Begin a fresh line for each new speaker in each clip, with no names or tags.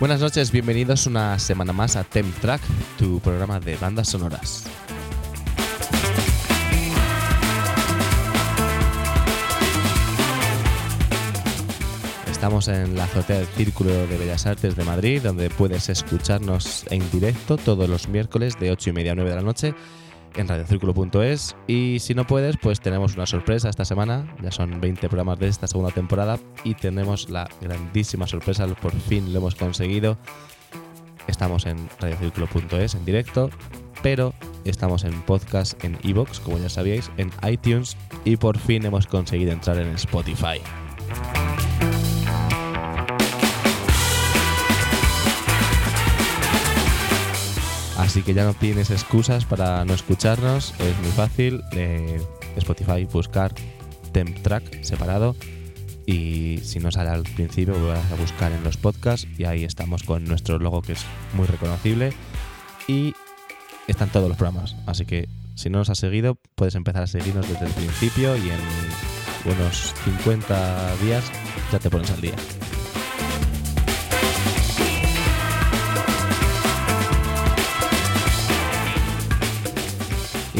Buenas noches, bienvenidos una semana más a Tem Track, tu programa de bandas sonoras. Estamos en la azotea del Círculo de Bellas Artes de Madrid, donde puedes escucharnos en directo todos los miércoles de 8 y media a 9 de la noche en radiocírculo.es y si no puedes, pues tenemos una sorpresa esta semana, ya son 20 programas de esta segunda temporada y tenemos la grandísima sorpresa, por fin lo hemos conseguido. Estamos en radiocírculo.es en directo, pero estamos en podcast en iVoox, como ya sabíais, en iTunes y por fin hemos conseguido entrar en Spotify. Así que ya no tienes excusas para no escucharnos, es muy fácil. Eh, Spotify buscar Temp Track separado y si no sale al principio vas a buscar en los podcasts y ahí estamos con nuestro logo que es muy reconocible y están todos los programas. Así que si no nos has seguido puedes empezar a seguirnos desde el principio y en unos 50 días ya te pones al día.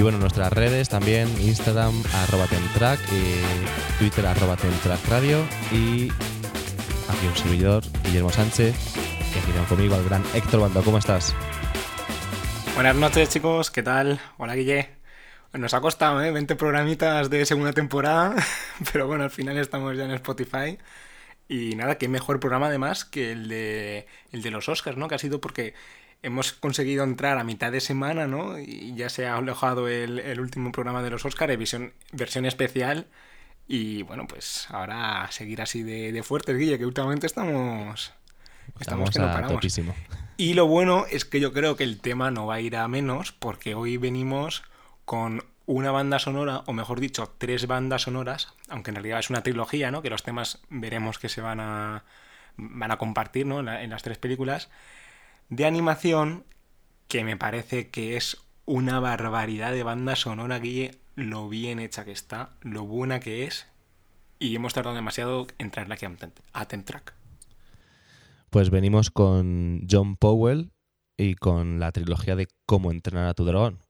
Y bueno, nuestras redes también, Instagram, arroba Tentrack, y Twitter, arroba Tentrack Radio, y aquí un servidor, Guillermo Sánchez, y aquí tengo conmigo al gran Héctor Bando. ¿Cómo estás?
Buenas noches, chicos, ¿qué tal? Hola, Guille. Nos ha costado, ¿eh? 20 programitas de segunda temporada, pero bueno, al final estamos ya en Spotify. Y nada, qué mejor programa además que el de, el de los Oscars, ¿no? Que ha sido porque hemos conseguido entrar a mitad de semana, ¿no? Y ya se ha alojado el, último programa de los Oscars, versión, versión especial. Y bueno, pues ahora seguir así de, de fuertes, Guille, que últimamente estamos.
Estamos, que no paramos.
Y lo bueno es que yo creo que el tema no va a ir a menos, porque hoy venimos con una banda sonora, o mejor dicho, tres bandas sonoras, aunque en realidad es una trilogía, ¿no? Que los temas veremos que se van a, van a compartir, ¿no? en las tres películas de animación que me parece que es una barbaridad de banda sonora, Guille, lo bien hecha que está, lo buena que es, y hemos tardado demasiado en traerla aquí a Tentrack.
Pues venimos con John Powell y con la trilogía de Cómo entrenar a tu dragón.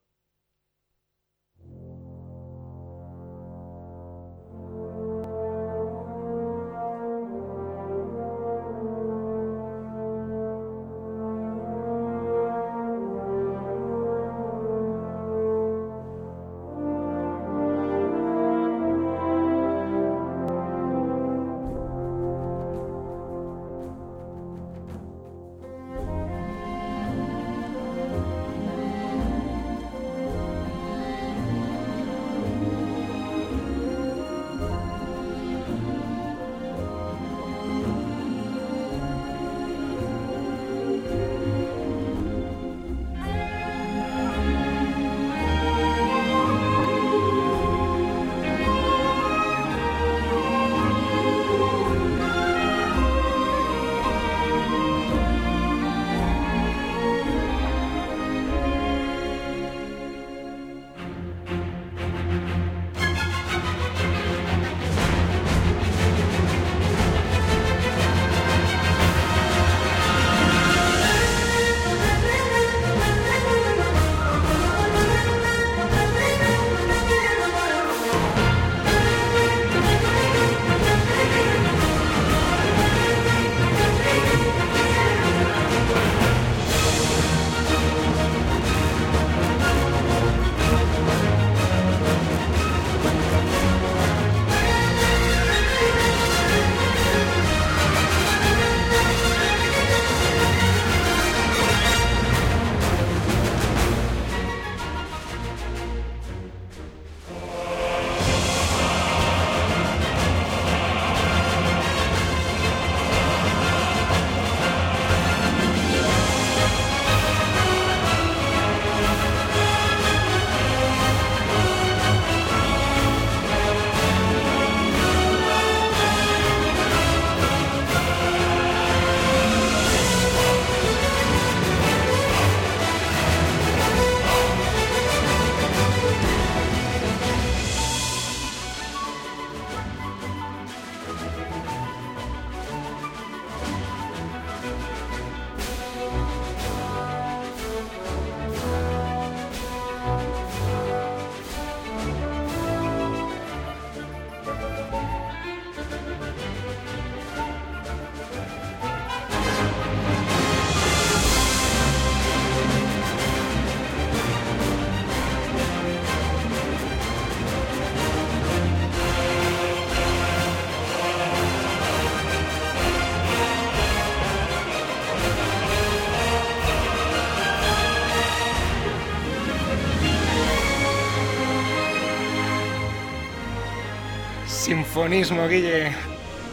Sinfonismo, Guille.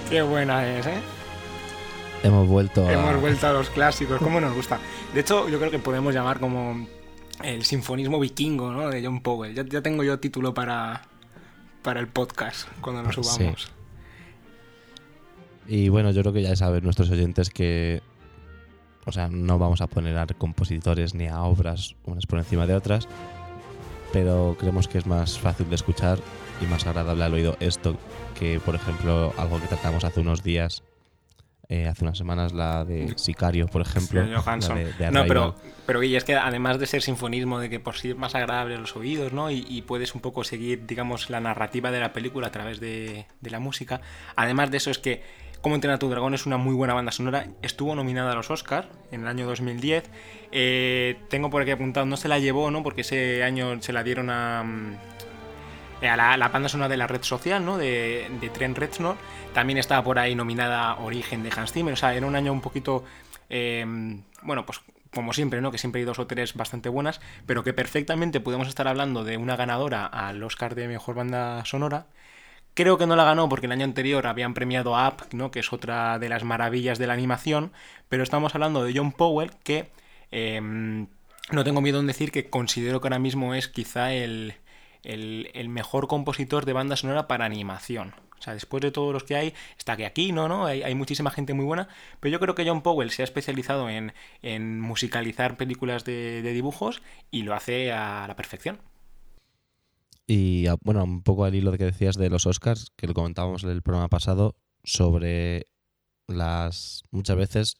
Qué buena es, ¿eh?
Hemos vuelto
a... Hemos vuelto a los clásicos, ¿cómo nos gusta? De hecho, yo creo que podemos llamar como el sinfonismo vikingo, ¿no? De John Powell. Ya, ya tengo yo título para, para el podcast cuando lo subamos.
Y bueno, yo creo que ya saben nuestros oyentes que o sea, no vamos a poner a compositores ni a obras unas por encima de otras, pero creemos que es más fácil de escuchar y más agradable al oído esto que, por ejemplo, algo que tratamos hace unos días, eh, hace unas semanas, la de Sicario, por ejemplo.
no, pero, pero es que además de ser sinfonismo, de que por sí es más agradable a los oídos, ¿no? Y, puedes un poco seguir, digamos, la narrativa de la película a través de, de la música, además de eso es que como entrenar tu dragón es una muy buena banda sonora. Estuvo nominada a los Oscars en el año 2010. Eh, tengo por aquí apuntado, no se la llevó, ¿no? Porque ese año se la dieron a, mm, a la, banda sonora de la red social, ¿no? De, de Trent Reznor. También estaba por ahí nominada Origen de Hans Zimmer. O sea, era un año un poquito, em, bueno, pues como siempre, ¿no? Que siempre hay dos o tres bastante buenas, pero que perfectamente podemos estar hablando de una ganadora al Oscar de Mejor Banda Sonora Creo que no la ganó porque el año anterior habían premiado a Up, ¿no? que es otra de las maravillas de la animación, pero estamos hablando de John Powell, que em, no tengo miedo en decir que considero que ahora mismo es quizá el, mejor compositor de banda sonora para animación. O sea, después de todos los que hay, está que aquí, ¿no? ¿no? Hay, muchísima gente muy buena, pero yo creo que John Powell se ha especializado en, musicalizar películas de dibujos y lo hace a la perfección.
Y bueno, un poco al hilo de que decías de los Oscars, que lo comentábamos en el programa pasado, sobre las muchas veces,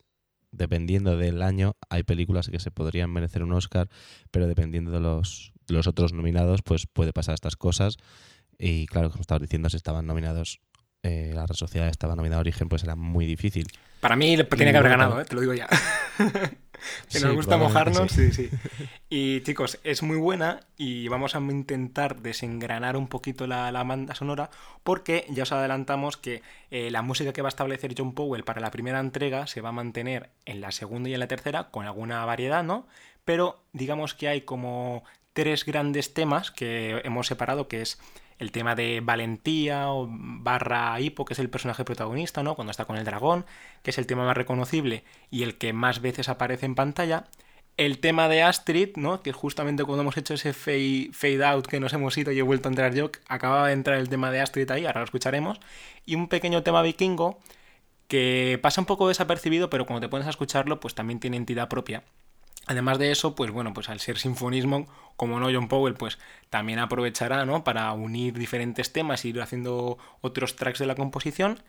dependiendo del año, hay películas que se podrían merecer un Oscar, pero dependiendo de los, los otros nominados, pues puede pasar estas cosas. Y claro, como estabas diciendo, si estaban nominados, eh, la red social estaba nominada a Origen, pues era muy difícil.
Para mí tiene que haber ganado, ¿eh? te lo digo ya. que nos gusta mojarnos, sí. sí, Y chicos, es muy buena y vamos a intentar desengranar un poquito la, banda sonora porque ya os adelantamos que eh, la música que va a establecer John Powell para la primera entrega se va a mantener en la segunda y en la tercera con alguna variedad, ¿no? Pero digamos que hay como tres grandes temas que hemos separado, que es el tema de Valentía o barra Hippo, que es el personaje protagonista, ¿no? Cuando está con el dragón, que es el tema más reconocible y el que más veces aparece en pantalla. El tema de Astrid, ¿no? Que justamente cuando hemos hecho ese fade, fade out que nos hemos ido y he vuelto a entrar yo, acababa de entrar el tema de Astrid ahí, ahora lo escucharemos. Y un pequeño tema vikingo que pasa un poco desapercibido, pero cuando te pones a escucharlo, pues también tiene entidad propia. Además de eso, pues bueno, pues al ser sinfonismo, como no John Powell, pues también aprovechará, ¿no? Para unir diferentes temas y ir haciendo otros tracks de la composición.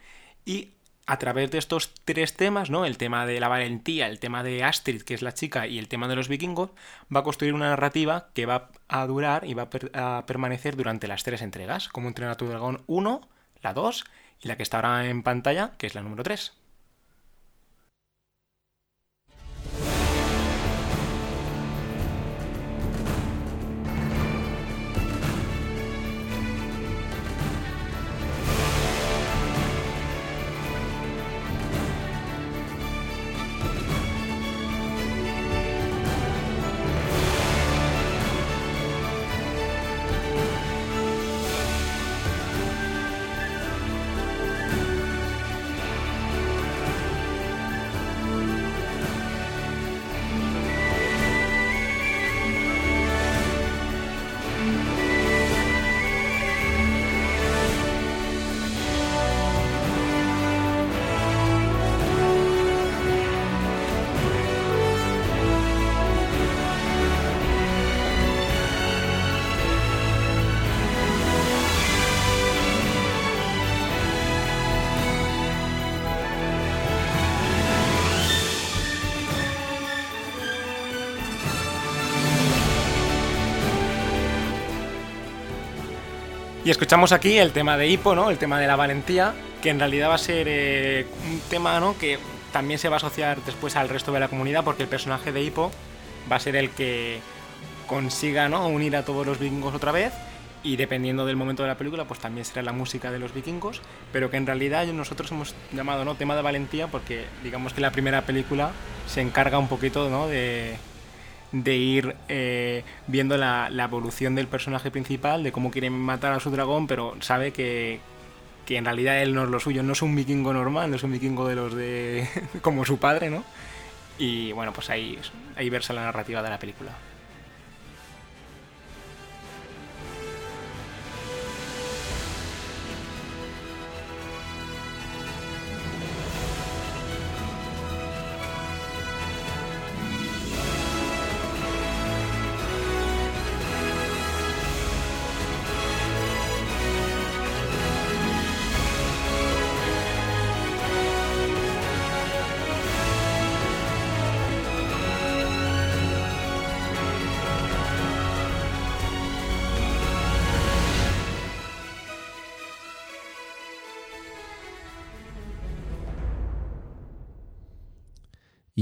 Y a través de estos tres temas, ¿no? El tema de la valentía, el tema de Astrid, que es la chica, y el tema de los vikingos, va a construir una narrativa que va a durar y va a, permanecer durante las tres entregas, como entrenar a tu dragón 1, la 2 y la que está ahora en pantalla, que es la número 3. Y escuchamos aquí el tema de Hippo, ¿no? El tema de la valentía, que en realidad va a ser eh, un tema, ¿no? Que también se va a asociar después al resto de la comunidad, porque el personaje de Hippo va a ser el que consiga, ¿no? Unir a todos los vikingos otra vez. Y dependiendo del momento de la película, pues también será la música de los vikingos, pero que en realidad nosotros hemos llamado ¿no? tema de valentía porque digamos que la primera película se encarga un poquito ¿no? de, de ir eh, viendo la, evolución del personaje principal, de cómo quiere matar a su dragón, pero sabe que, que en realidad él no es lo suyo, no es un vikingo normal, no es un vikingo de los de. como su padre, ¿no? Y bueno, pues ahí, ahí versa la narrativa de la película.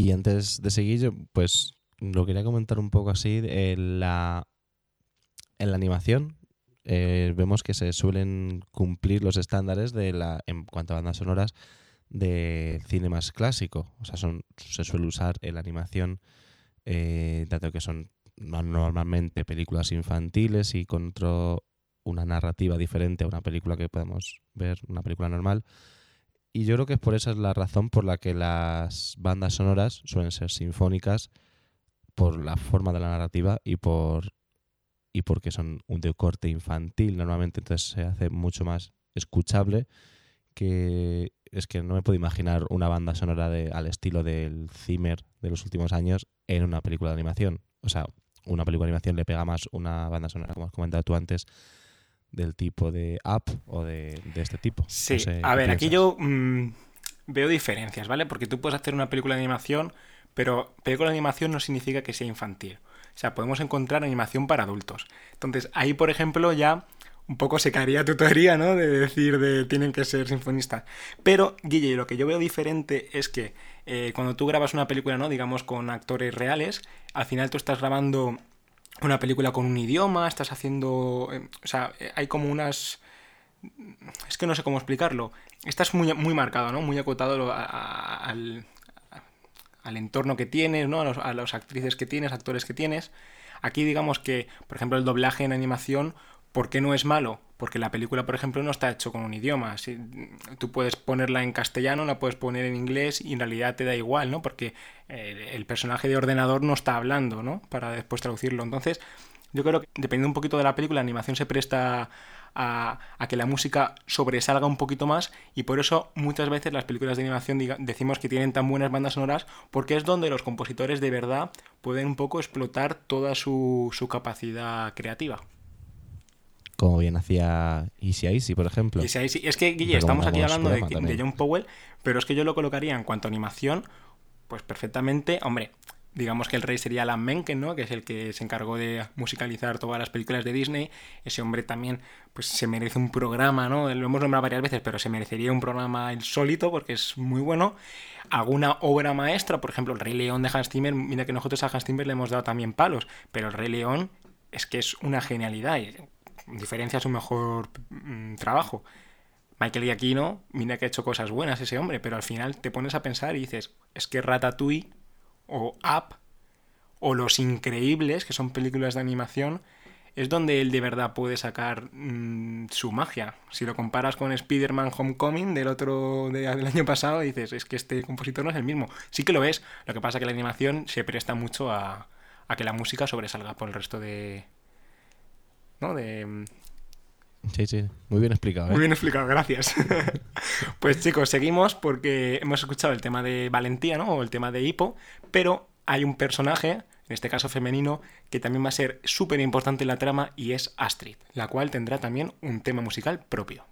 Y antes de seguir, pues lo quería comentar un poco así. En la, en la animación eh, vemos que se suelen cumplir los estándares de la, en cuanto a bandas sonoras de cine más clásico. O sea, son, se suele usar en la animación, eh, dado que son normalmente películas infantiles y con otro, una narrativa diferente a una película que podemos ver, una película normal y yo creo que es por esa es la razón por la que las bandas sonoras suelen ser sinfónicas, por la forma de la narrativa y por y porque son un de corte infantil normalmente, entonces se hace mucho más escuchable que es que no me puedo imaginar una banda sonora de, al estilo del Zimmer de los últimos años en una película de animación. O sea, una película de animación le pega más una banda sonora, como has comentado tú antes, del tipo de app o de, este tipo.
Sí, a ver, aquí yo mm, veo diferencias, ¿vale? Porque tú puedes hacer una película de animación, pero película de animación no significa que sea infantil. O sea, podemos encontrar animación para adultos. Entonces, ahí, por ejemplo, ya un poco se caería tu teoría, ¿no? De decir de tienen que ser sinfonistas. Pero, Guille, lo que yo veo diferente es que eh, cuando tú grabas una película, ¿no? Digamos con actores reales, al final tú estás grabando una película con un idioma, estás haciendo... Eh, o sea, eh, hay como unas... Es que no sé cómo explicarlo. Estás muy, muy marcado, ¿no? Muy acotado al, al entorno que tienes, ¿no? A, las actrices que tienes, actores que tienes. Aquí digamos que, por ejemplo, el doblaje en animación ¿Por qué no es malo? Porque la película, por ejemplo, no está hecho con un idioma. Si, tú puedes ponerla en castellano, la puedes poner en inglés y en realidad te da igual, ¿no? Porque eh, el personaje de ordenador no está hablando, ¿no? Para después traducirlo. Entonces, yo creo que dependiendo un poquito de la película, la animación se presta a, que la música sobresalga un poquito más y por eso muchas veces las películas de animación decimos que tienen tan buenas bandas sonoras porque es donde los compositores de verdad pueden un poco explotar toda su capacidad creativa
como bien hacía Easy Easy, por ejemplo.
Easy Easy. Es que, Guille, estamos aquí hablando de, de, John Powell, pero es que yo lo colocaría en cuanto a animación, pues perfectamente, hombre, digamos que el rey sería Alan Menken, ¿no? Que es el que se encargó de musicalizar todas las películas de Disney. Ese hombre también, pues se merece un programa, ¿no? Lo hemos nombrado varias veces, pero se merecería un programa insólito porque es muy bueno. Alguna obra maestra, por ejemplo, el Rey León de Hans Zimmer, mira que nosotros a Hans Zimmer le hemos dado también palos, pero el Rey León es que es una genialidad diferencia su mejor mm, trabajo. Michael Giacchino, mira que ha hecho cosas buenas ese hombre, pero al final te pones a pensar y dices, es que Ratatouille o Up o Los Increíbles, que son películas de animación, es donde él de verdad puede sacar mm, su magia. Si lo comparas con Spider-Man Homecoming del otro del año pasado, dices, es que este compositor no es el mismo. Sí que lo es, lo que pasa es que la animación se presta mucho a, a que la música sobresalga por el resto de, ¿no? De...
Sí, sí, muy bien explicado. ¿eh?
Muy bien explicado, gracias. pues chicos, seguimos porque hemos escuchado el tema de valentía, ¿no? O el tema de hipo, pero hay un personaje, en este caso femenino, que también va a ser súper importante en la trama y es Astrid, la cual tendrá también un tema musical propio.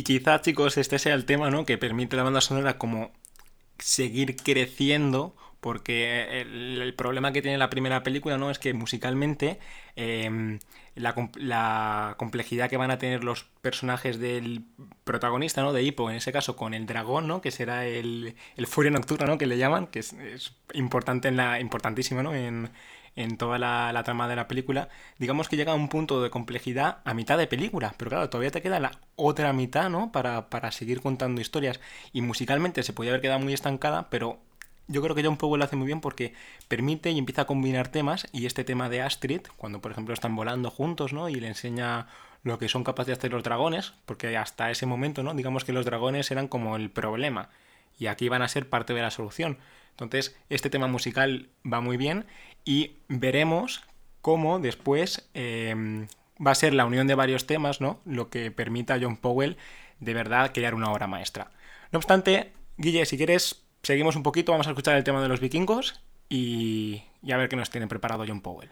Y quizá, chicos, este sea el tema, ¿no? Que permite la banda sonora como seguir creciendo porque el, problema que tiene la primera película no es que musicalmente em, la, complejidad que van a tener los personajes del protagonista no de Hippo en ese caso con el dragón no que será el, el furia nocturna no que le llaman que es, importante en la importantísimo no en, en toda la, trama de la película, digamos que llega a un punto de complejidad a mitad de película, pero claro, todavía te queda la otra mitad, ¿no? Para, para seguir contando historias. Y musicalmente se podía haber quedado muy estancada, pero yo creo que John Powell lo hace muy bien porque permite y empieza a combinar temas y este tema de Astrid, cuando por ejemplo están volando juntos, ¿no? Y le enseña lo que son capaces de hacer los dragones, porque hasta ese momento, ¿no? Digamos que los dragones eran como el problema y aquí van a ser parte de la solución. Entonces, este tema musical va muy bien y veremos cómo después em, va a ser la unión de varios temas, ¿no? Lo que permita a John Powell de verdad crear una obra maestra. No obstante, Guille, si quieres seguimos un poquito, vamos a escuchar el tema de los vikingos y, y a ver qué nos tiene preparado John Powell.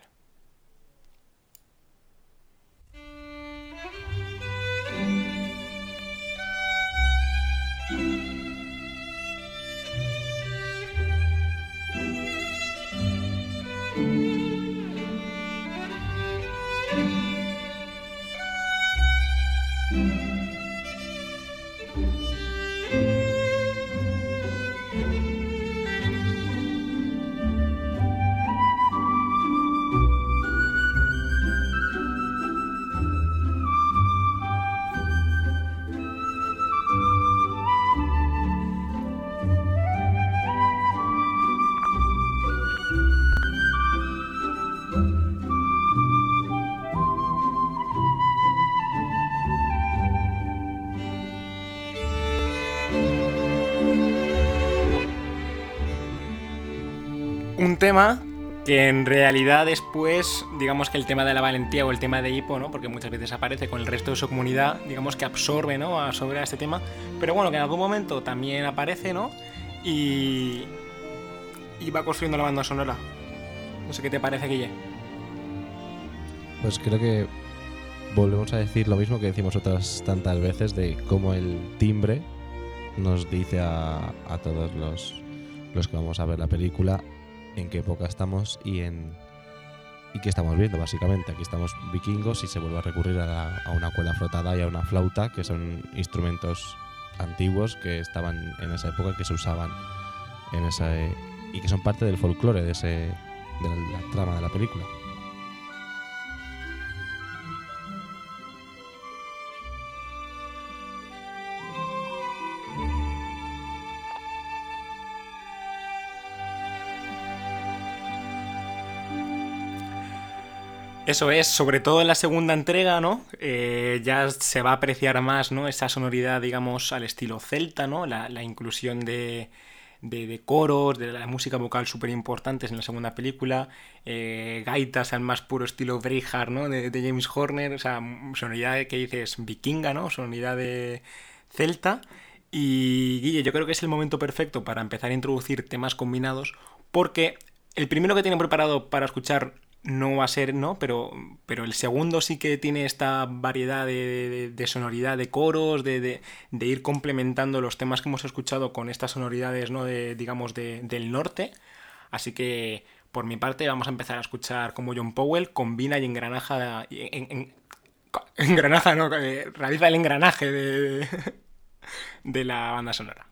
Un tema que en realidad después, digamos que el tema de la valentía o el tema de hipo, ¿no? Porque muchas veces aparece con el resto de su comunidad, digamos que absorbe, ¿no? A sobre este tema, pero bueno, que en algún momento también aparece, ¿no? Y, y va construyendo la banda sonora. No sé qué te parece, Guille.
Pues creo que volvemos a decir lo mismo que decimos otras tantas veces de cómo el timbre nos dice a, a todos los, los que vamos a ver la película en qué época estamos y en y qué estamos viendo básicamente. Aquí estamos vikingos y se vuelve a recurrir a, una cuela frotada y a una flauta, que son instrumentos antiguos que estaban en esa época que se usaban en esa y que son parte del folclore de ese de la trama de la película.
Eso es, sobre todo en la segunda entrega, ¿no? Eh, ya se va a apreciar más, ¿no? Esa sonoridad, digamos, al estilo celta, ¿no? La, inclusión de, de, coros, de la música vocal súper importantes en la segunda película, eh, gaitas al más puro estilo Breihard, ¿no? De, de, James Horner, o sea, sonoridad que dices vikinga, ¿no? Sonoridad de celta. Y Guille, yo creo que es el momento perfecto para empezar a introducir temas combinados, porque el primero que tienen preparado para escuchar no va a ser, ¿no? Pero, pero el segundo sí que tiene esta variedad de, sonoridad de coros, de, ir complementando los temas que hemos escuchado con estas sonoridades, ¿no? De, digamos, del norte. Así que, por mi parte, vamos a empezar a escuchar cómo John Powell combina y engranaja... En, engranaja, ¿no? Eh, realiza el engranaje de la banda sonora.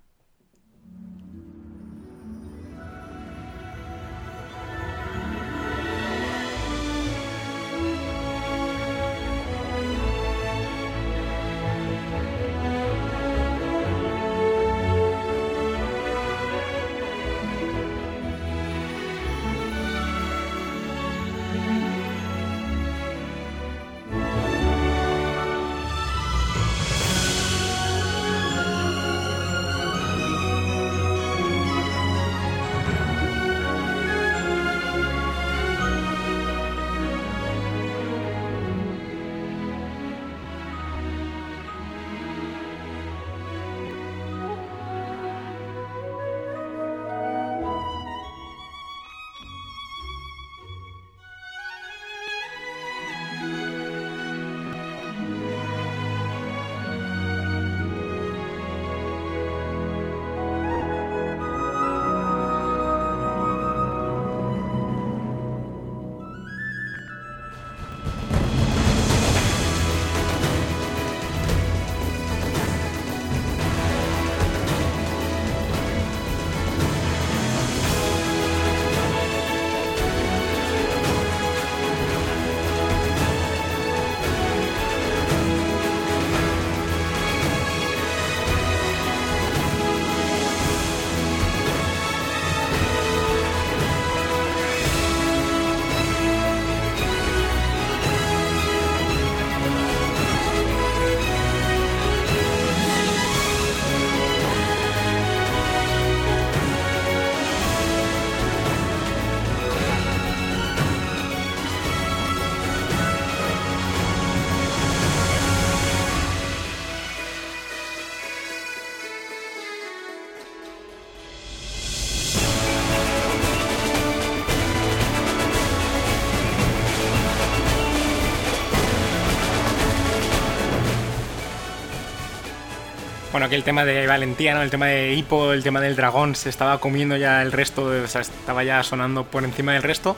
Bueno, aquí el tema de valentía. El tema de hipo, el tema del dragón, se estaba comiendo ya el resto, o sea, estaba ya sonando por encima del resto.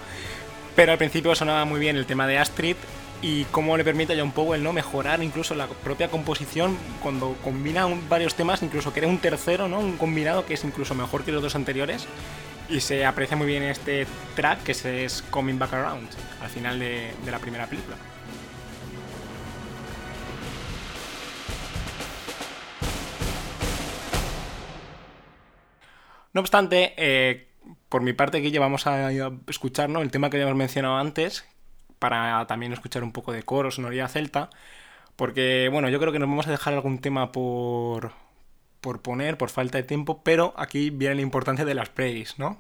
Pero al principio sonaba muy bien el tema de Astrid y cómo le permite a John Powell ¿no? mejorar incluso la propia composición cuando combina varios temas, incluso crea un tercero, ¿no? un combinado que es incluso mejor que los dos anteriores. Y se aprecia muy bien este track que es Coming Back Around, al final de la primera película. No obstante, eh, por mi parte, Guille, vamos a escuchar el tema que habíamos mencionado antes, para también escuchar un poco de coro, sonoridad celta, porque, bueno, yo creo que nos vamos a dejar algún tema por, por poner, por falta de tiempo, pero aquí viene la importancia de las plays, ¿no?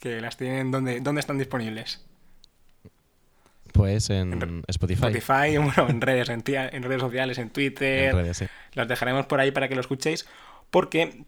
Que las tienen, ¿dónde, dónde están disponibles?
Pues en, Spotify.
Spotify, bueno, en redes, en, redes sociales, en Twitter. En redes, sí. Las dejaremos por ahí para que lo escuchéis, porque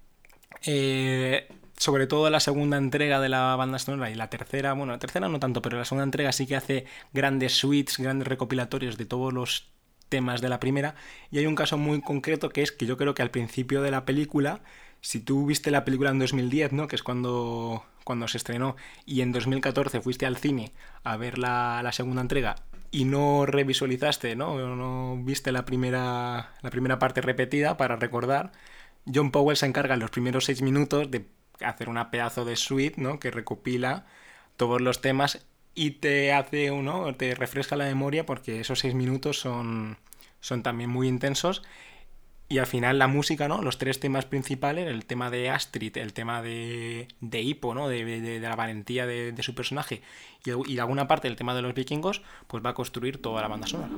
eh, sobre todo la segunda entrega de la banda sonora y la tercera, bueno, la tercera no tanto, pero la segunda entrega sí que hace grandes suites, grandes recopilatorios de todos los temas de la primera. Y hay un caso muy concreto que es que yo creo que al principio de la película, si tú viste la película en 2010, ¿no? Que es cuando, cuando se estrenó, y en 2014 fuiste al cine a ver la, la segunda entrega y no revisualizaste, ¿no? No viste la primera, la primera parte repetida para recordar. John Powell se encarga en los primeros seis minutos de hacer una pedazo de suite, ¿no? Que recopila todos los temas y te hace uno, te refresca la memoria porque esos seis minutos son, son también muy intensos. Y al final la música, ¿no? Los tres temas principales, el tema de Astrid, el tema de, de Hippo, ¿no? De, la valentía de, su personaje y, y alguna parte del tema de los vikingos, pues va a construir toda la banda sonora.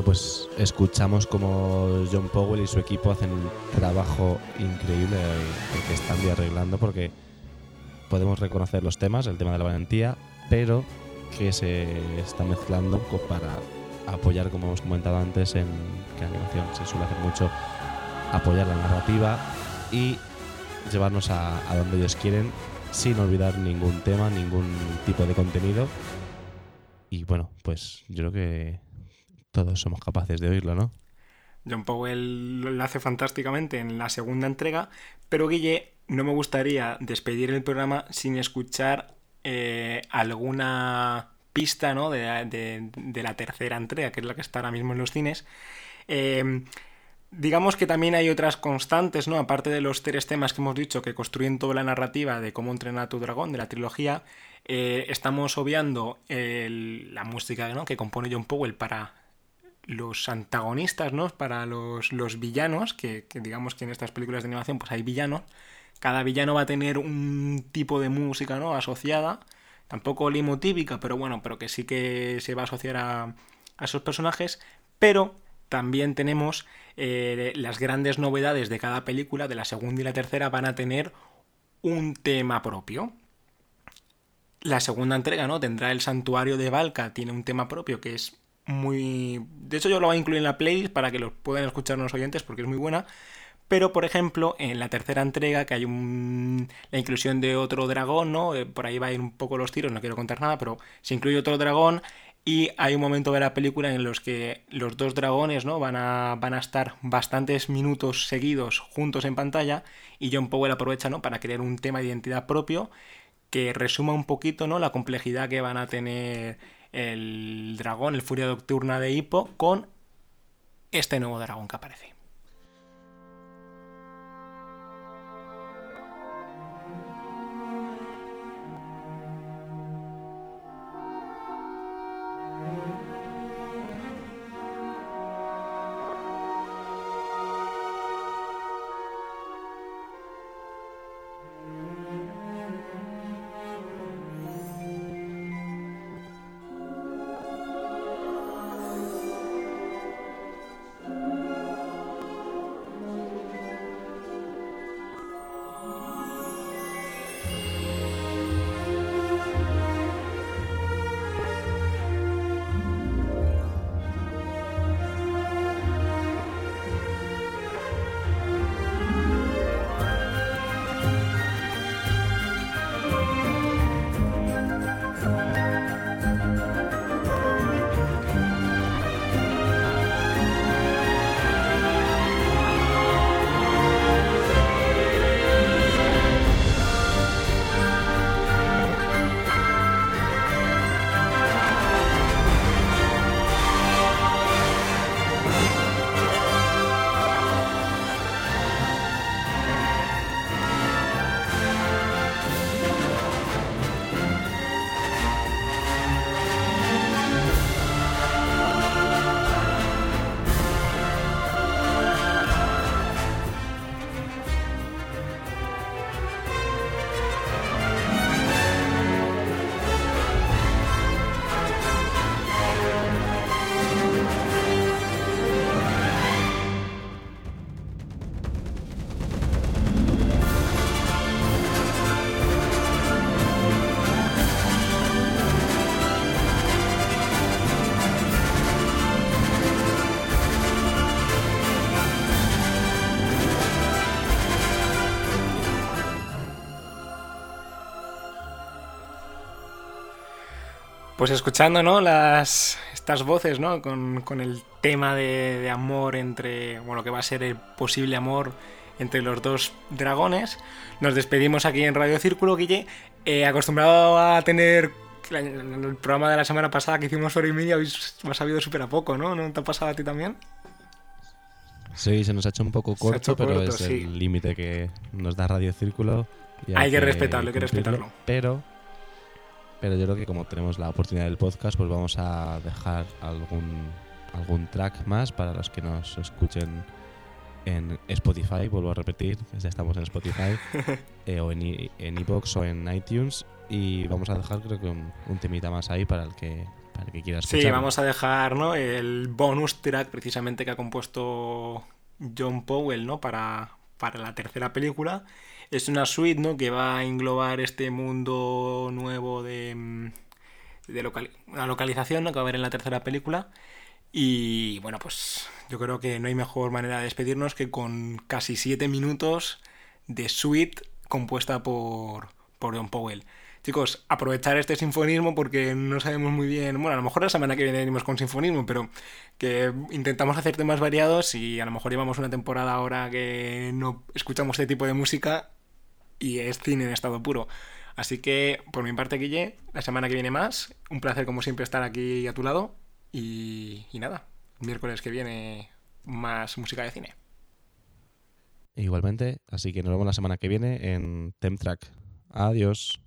Pues escuchamos como John Powell y su equipo hacen un trabajo increíble que están arreglando porque podemos reconocer los temas, el tema de la valentía, pero que se está mezclando para apoyar, como hemos comentado antes, en que animación se suele hacer mucho, apoyar la narrativa y llevarnos a donde ellos quieren sin olvidar ningún tema, ningún tipo de contenido. Y bueno, pues yo creo que todos somos capaces de oírlo, ¿no?
John Powell lo hace fantásticamente en la segunda entrega, pero Guille, no me gustaría despedir el programa sin escuchar eh, alguna pista ¿no? de, la tercera entrega, que es la que está ahora mismo en los cines. Eh, digamos que también hay otras constantes, ¿no? Aparte de los tres temas que hemos dicho que construyen toda la narrativa de cómo entrenar a tu dragón, de la trilogía, eh, estamos obviando la música ¿no? que compone John Powell para los antagonistas, ¿no? Para los, los villanos, que, digamos que en estas películas de animación pues hay villanos. Cada villano va a tener un tipo de música, ¿no? Asociada. Tampoco limotípica, pero bueno, pero que sí que se va a asociar a, a esos personajes. Pero también tenemos eh, las grandes novedades de cada película, de la segunda y la tercera, van a tener un tema propio. La segunda entrega, ¿no? Tendrá el santuario de Valka, tiene un tema propio que es muy... De hecho yo lo voy a incluir en la playlist para que lo puedan escuchar los oyentes porque es muy buena. Pero, por ejemplo, en la tercera entrega, que hay un... la inclusión de otro dragón, ¿no? Eh, por ahí va a ir un poco los tiros, no quiero contar nada, pero se incluye otro dragón. Y hay un momento de la película en los que los dos dragones ¿no? van, a, van a estar bastantes minutos seguidos juntos en pantalla y John Powell aprovecha ¿no? para crear un tema de identidad propio que resuma un poquito ¿no? la complejidad que van a tener el dragón, el Furia Nocturna de Hippo, con este nuevo dragón que aparece. Pues escuchando, ¿no? Las, estas voces, ¿no? Con, el tema de, amor entre, bueno, que va a ser el posible amor entre los dos dragones. Nos despedimos aquí en Radio Círculo, Guille. Eh, acostumbrado a tener el programa de la semana pasada que hicimos sobre mí, habéis sabido súper a poco, ¿no? ¿No te ha pasado a ti también?
Sí, se nos ha hecho un poco corto, pero es el límite que nos da Radio Círculo.
Hay, que respetarlo, hay que respetarlo.
Pero pero yo creo que como tenemos la oportunidad del podcast, pues vamos a dejar algún, algún track más para los que nos escuchen en Spotify, vuelvo a repetir, ya estamos en Spotify, eh, o en iBox o en iTunes, y vamos a dejar creo que un, temita más ahí para el que, para el que quiera escuchar.
Sí, vamos a dejar ¿no? el bonus track precisamente que ha compuesto John Powell ¿no? para, para la tercera película es una suite ¿no? que va a englobar este mundo nuevo de, mm, de una localización ¿no? que va a haber en la tercera película. Y bueno, pues yo creo que no hay mejor manera de despedirnos que con casi siete minutos de suite compuesta por, por John Powell. Chicos, aprovechar este sinfonismo porque no sabemos muy bien. Bueno, a lo mejor la semana que viene venimos con sinfonismo, pero que intentamos hacer temas variados y a lo mejor llevamos una temporada ahora que no escuchamos este tipo de música y es cine en estado puro. Así que, por mi parte, Guille, la semana que viene más. Un placer, como siempre, estar aquí a tu lado. Y, y nada, miércoles que viene más música de cine.
Igualmente, así que nos vemos la semana que viene en Temtrack. Adiós.